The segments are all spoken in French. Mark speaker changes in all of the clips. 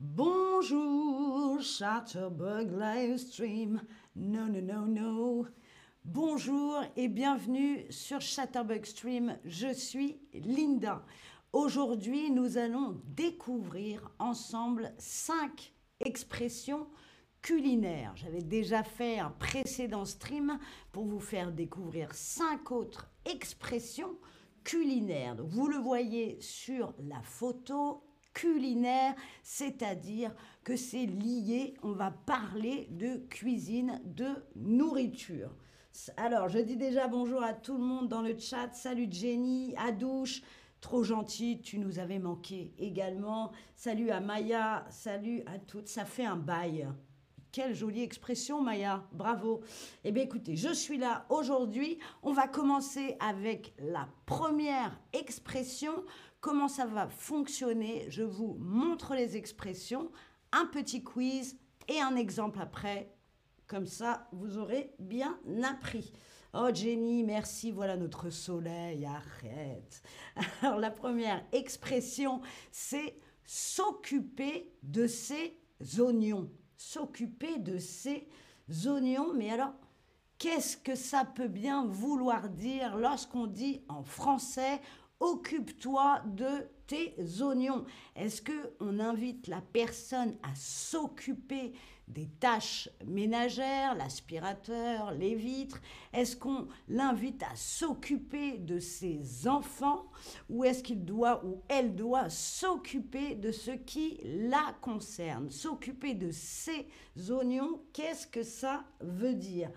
Speaker 1: Bonjour, Chatterbug Livestream. Non, non, non, non. Bonjour et bienvenue sur Chatterbug Stream. Je suis Linda. Aujourd'hui, nous allons découvrir ensemble cinq expressions culinaires. J'avais déjà fait un précédent stream pour vous faire découvrir cinq autres expressions culinaires. vous le voyez sur la photo culinaire, c'est-à-dire que c'est lié, on va parler de cuisine, de nourriture. Alors, je dis déjà bonjour à tout le monde dans le chat. Salut Jenny, Adouche, trop gentil, tu nous avais manqué également. Salut à Maya, salut à toutes, ça fait un bail. Quelle jolie expression, Maya. Bravo. Eh bien, écoutez, je suis là aujourd'hui. On va commencer avec la première expression comment ça va fonctionner? Je vous montre les expressions, un petit quiz et un exemple après. Comme ça, vous aurez bien appris. Oh Jenny, merci, voilà notre soleil, arrête. Alors la première expression, c'est s'occuper de ses oignons. S'occuper de ses oignons, mais alors, qu'est-ce que ça peut bien vouloir dire lorsqu'on dit en français occupe-toi de tes oignons? Est-ce que on invite la personne à s'occuper des tâches ménagères, l'aspirateur, les vitres. Est-ce qu'on l'invite à s'occuper de ses enfants ou est-ce qu'il doit ou elle doit s'occuper de ce qui la concerne S'occuper de ses oignons, qu'est-ce que ça veut dire?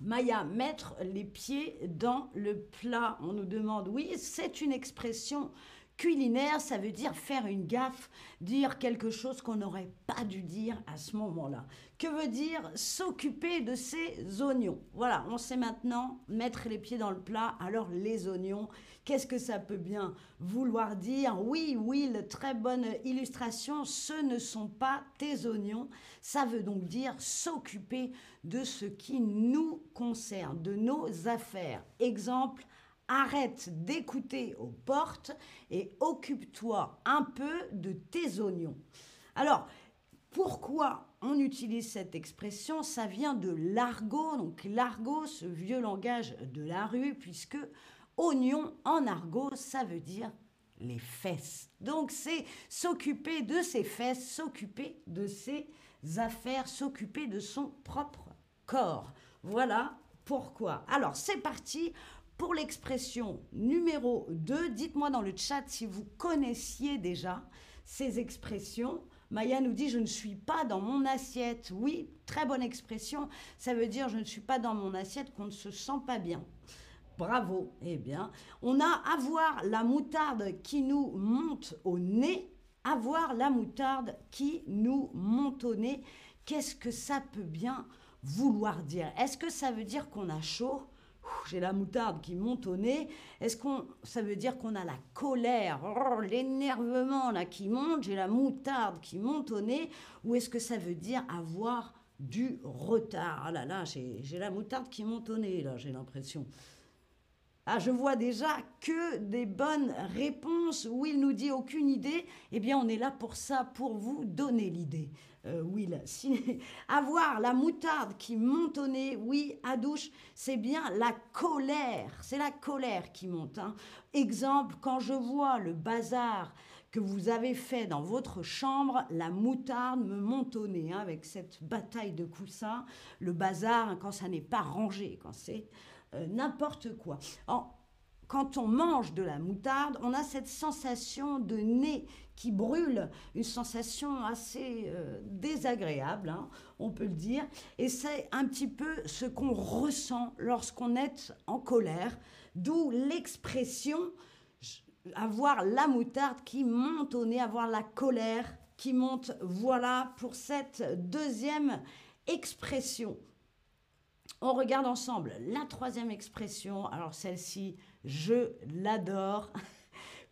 Speaker 1: Maya, mettre les pieds dans le plat. On nous demande, oui, c'est une expression culinaire, ça veut dire faire une gaffe, dire quelque chose qu'on n'aurait pas dû dire à ce moment-là. Que veut dire s'occuper de ses oignons? Voilà, on sait maintenant mettre les pieds dans le plat. Alors les oignons, qu'est-ce que ça peut bien vouloir dire? Oui, oui, très bonne illustration, ce ne sont pas tes oignons. Ça veut donc dire s'occuper de ce qui nous concerne, de nos affaires. Exemple, arrête d'écouter aux portes et occupe-toi un peu de tes oignons. Alors, pourquoi on utilise cette expression? Ça vient de l'argot, donc l'argot, ce vieux langage de la rue, puisque oignon en argot, ça veut dire les fesses. Donc c'est s'occuper de ses fesses, s'occuper de ses affaires, s'occuper de son propre corps. Voilà pourquoi. Alors c'est parti, pour l'expression numéro 2, dites-moi dans le chat si vous connaissiez déjà ces expressions. Maya nous dit je ne suis pas dans mon assiette. Oui, très bonne expression. Ça veut dire je ne suis pas dans mon assiette qu'on ne se sent pas bien. Bravo. Eh bien, on a avoir la moutarde qui nous monte au nez. Avoir la moutarde qui nous monte au nez. Qu'est-ce que ça peut bien vouloir dire? Est-ce que ça veut dire qu'on a chaud? J'ai la moutarde qui monte au nez. Est-ce qu'on, ça veut dire qu'on a la colère, oh, l'énervement là qui monte, j'ai la moutarde qui monte au nez, ou est-ce que ça veut dire avoir du retard? Ah là là, j'ai, j'ai la moutarde qui monte au nez là, j'ai l'impression. Ah, je vois déjà que des bonnes réponses. où il nous dit aucune idée. Eh bien, on est là pour ça, pour vous donner l'idée. Euh, Will. avoir la moutarde qui monte au nez, oui, à douche, c'est bien la colère. C'est la colère qui monte. Hein. Exemple, quand je vois le bazar que vous avez fait dans votre chambre, la moutarde me monte au nez hein, avec cette bataille de coussins. Le bazar, hein, quand ça n'est pas rangé, quand c'est euh, n'importe quoi quand on mange de la moutarde, on a cette sensation de nez qui brûle, une sensation assez euh, désagréable, hein, on peut le dire. Et c'est un petit peu ce qu'on ressent lorsqu'on est en colère, d'où l'expression avoir la moutarde qui monte au nez, avoir la colère qui monte. Voilà pour cette deuxième expression. On regarde ensemble la troisième expression. Alors celle-ci, je l'adore.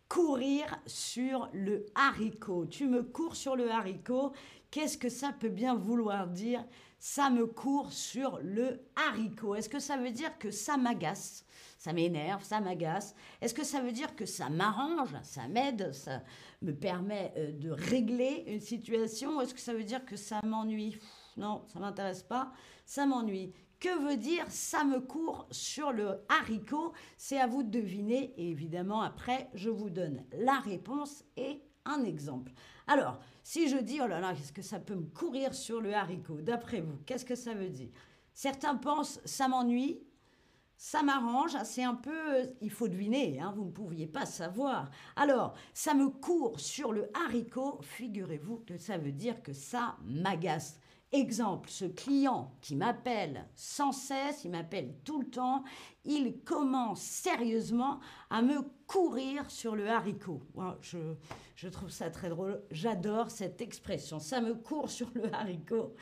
Speaker 1: Courir sur le haricot. Tu me cours sur le haricot. Qu'est-ce que ça peut bien vouloir dire? Ça me court sur le haricot. Est-ce que ça veut dire que ça m'agace? Ça m'énerve, ça m'agace Est-ce que ça veut dire que ça m'arrange, ça m'aide, ça me permet euh, de régler une situation? Ou est-ce que ça veut dire que ça m'ennuie? Non, ça m'intéresse pas, ça m'ennuie. Que veut dire ça me court sur le haricot? C'est à vous de deviner et évidemment après je vous donne la réponse et un exemple. Alors, si je dis oh là là, qu'est-ce que ça peut me courir sur le haricot? D'après vous, qu'est-ce que ça veut dire? Certains pensent ça m'ennuie, ça m'arrange, c'est un peu, il faut deviner, hein, vous ne pouviez pas savoir. Alors, ça me court sur le haricot, figurez-vous que ça veut dire que ça m'agace. Exemple, ce client qui m'appelle sans cesse, il m'appelle tout le temps, il commence sérieusement à me courir sur le haricot. Je, trouve ça très drôle, j'adore cette expression, ça me court sur le haricot.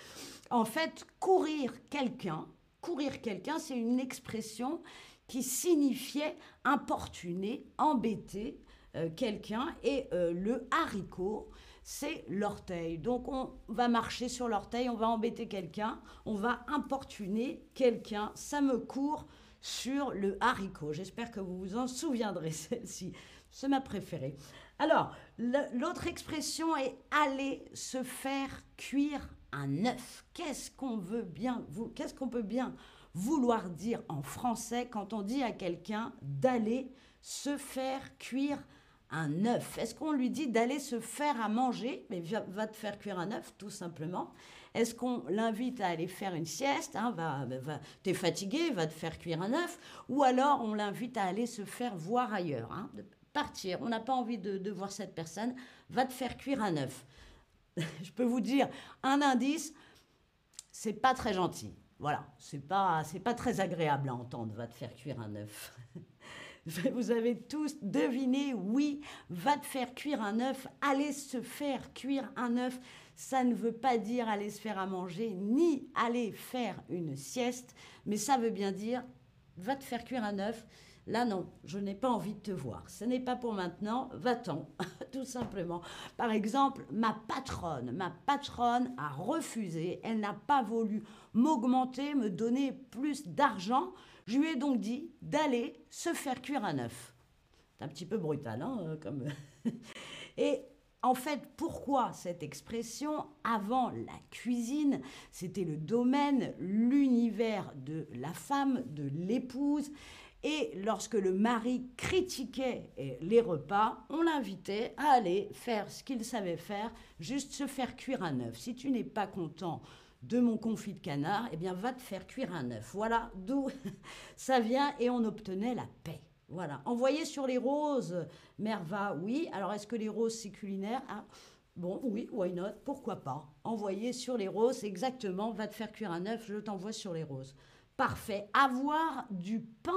Speaker 1: En fait, courir quelqu'un, courir quelqu'un, c'est une expression qui signifiait importuner, embêter euh, quelqu'un, et euh, le haricot, c'est l'orteil. Donc on va marcher sur l'orteil, on va embêter quelqu'un, on va importuner quelqu'un. Ça me court sur le haricot. J'espère que vous vous en souviendrez, celle-ci. C'est ma préférée. Alors, l'autre expression est aller se faire cuire un œuf. Qu'est-ce qu'on veut bien, qu'est-ce qu'on peut bien vouloir dire en français quand on dit à quelqu'un d'aller se faire cuire un œuf Est-ce qu'on lui dit d'aller se faire à manger Mais va, te faire cuire un œuf, tout simplement. Est-ce qu'on l'invite à aller faire une sieste hein, va, T'es fatigué, va te faire cuire un œuf. Ou alors on l'invite à aller se faire voir ailleurs, hein, partir. On n'a pas envie de, de voir cette personne, va te faire cuire un œuf. Je peux vous dire un indice, c'est pas très gentil. Voilà, c'est pas, c'est pas très agréable à entendre, va te faire cuire un œuf. Vous avez tous deviné, oui, va te faire cuire un œuf, aller se faire cuire un œuf. Ça ne veut pas dire aller se faire à manger, ni aller faire une sieste, mais ça veut bien dire va te faire cuire un œuf. Là, non, je n'ai pas envie de te voir. Ce n'est pas pour maintenant, va-t'en, tout simplement. Par exemple, ma patronne, ma patronne a refusé, elle n'a pas voulu m'augmenter, me donner plus d'argent. Je lui ai donc dit d'aller se faire cuire un œuf. C'est un petit peu brutal, hein, euh. Et en fait, pourquoi cette expression Avant la cuisine, c'était le domaine, l'univers de la femme, de l'épouse. Et lorsque le mari critiquait eh, les repas, on l'invitait à aller faire ce qu'il savait faire, juste se faire cuire un œuf. Si tu n'es pas content de mon confit de canard, eh bien va te faire cuire un œuf. Voilà d'où ça vient et on obtenait la paix. Voilà. Envoyer sur les roses, Merva, oui. Alors est-ce que les roses c'est culinaire? Ah, Bon, oui, why not? Pourquoi pas? Envoyer sur les roses, exactement, va te faire cuire un œuf, je t'envoie sur les roses. Parfait. Avoir du pain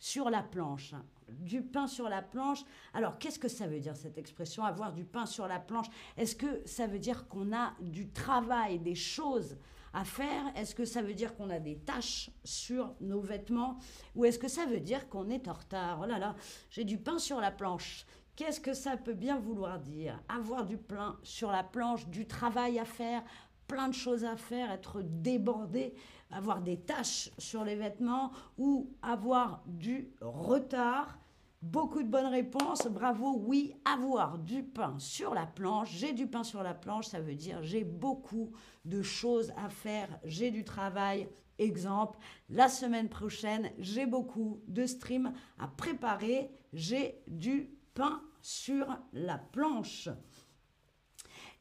Speaker 1: sur la planche. Du pain sur la planche. Alors, qu'est-ce que ça veut dire cette expression, avoir du pain sur la planche? Est-ce que ça veut dire qu'on a du travail, des choses à faire? Est-ce que ça veut dire qu'on a des taches sur nos vêtements? Ou est-ce que ça veut dire qu'on est en retard? Oh là là, j'ai du pain sur la planche. Qu'est-ce que ça peut bien vouloir dire? Avoir du pain sur la planche, du travail à faire, plein de choses à faire, être débordé avoir des taches sur les vêtements ou avoir du retard. Beaucoup de bonnes réponses. Bravo, oui, avoir du pain sur la planche. J'ai du pain sur la planche, ça veut dire j'ai beaucoup de choses à faire, j'ai du travail. Exemple, la semaine prochaine, j'ai beaucoup de streams à préparer, j'ai du pain sur la planche.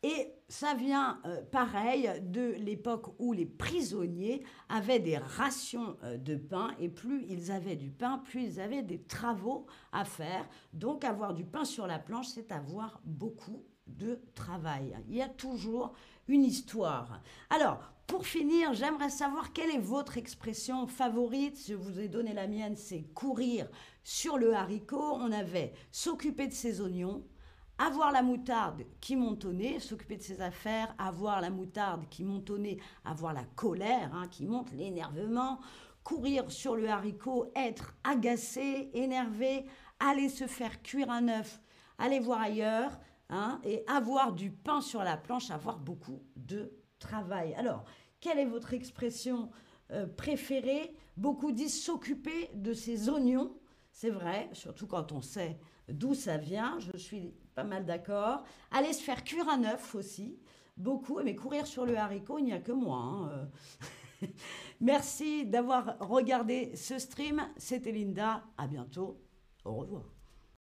Speaker 1: Et ça vient, euh, pareil, de l'époque où les prisonniers avaient des rations euh, de pain, et plus ils avaient du pain, plus ils avaient des travaux à faire. Donc avoir du pain sur la planche, c'est avoir beaucoup de travail. Il y a toujours une histoire. Alors, pour finir, j'aimerais savoir quelle est votre expression favorite. Je vous ai donné la mienne, c'est courir sur le haricot. On avait s'occuper de ses oignons, avoir la moutarde qui montonnait, s'occuper de ses affaires, avoir la moutarde qui montonnait, avoir la colère hein, qui monte, l'énervement, courir sur le haricot, être agacé, énervé, aller se faire cuire un œuf, aller voir ailleurs, hein, et avoir du pain sur la planche, avoir beaucoup de travail. Alors, quelle est votre expression euh, préféré. Beaucoup disent s'occuper de ses oignons. C'est vrai, surtout quand on sait d'où ça vient. Je suis pas mal d'accord. Aller se faire cuire un œuf aussi. Beaucoup, mais courir sur le haricot, il n'y a que moi. hein, euh. Merci d'avoir regardé ce stream. C'était Linda. À bientôt. Au revoir.